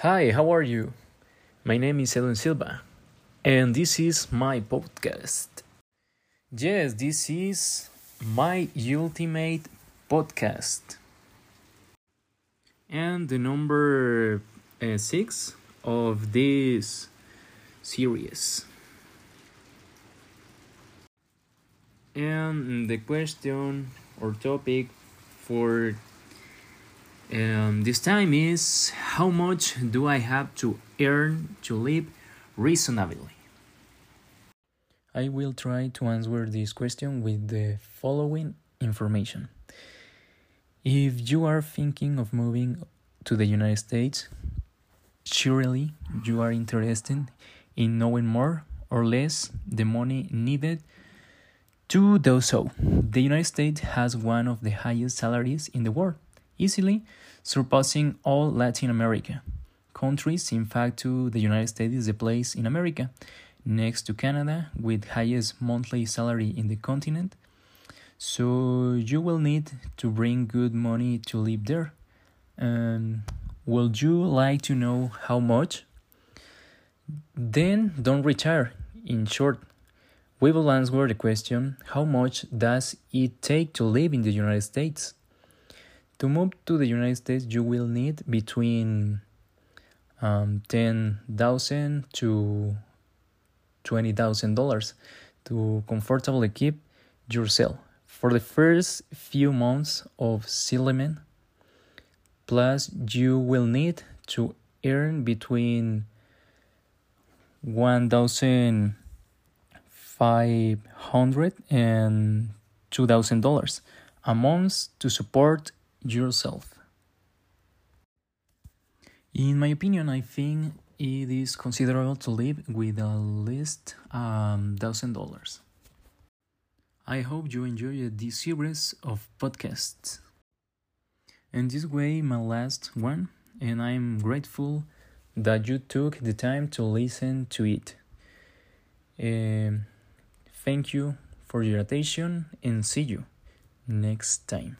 Hi, how are you? My name is Edwin Silva, and this is my podcast. Yes, this is my ultimate podcast. And the number uh, six of this series. And the question or topic for um, this time is how much do I have to earn to live reasonably? I will try to answer this question with the following information. If you are thinking of moving to the United States, surely you are interested in knowing more or less the money needed to do so. The United States has one of the highest salaries in the world easily surpassing all Latin America countries. In fact, to the United States is the place in America next to Canada with highest monthly salary in the continent. So you will need to bring good money to live there. Um, would you like to know how much? Then don't retire. In short, we will answer the question how much does it take to live in the United States? To move to the United States, you will need between um, ten thousand to twenty thousand dollars to comfortably keep yourself for the first few months of settlement. Plus, you will need to earn between one thousand five hundred and two thousand dollars a month to support yourself. In my opinion, I think it is considerable to live with at least um, thousand dollars. I hope you enjoyed this series of podcasts. And this way, my last one, and I'm grateful that you took the time to listen to it. Um, thank you for your attention and see you next time.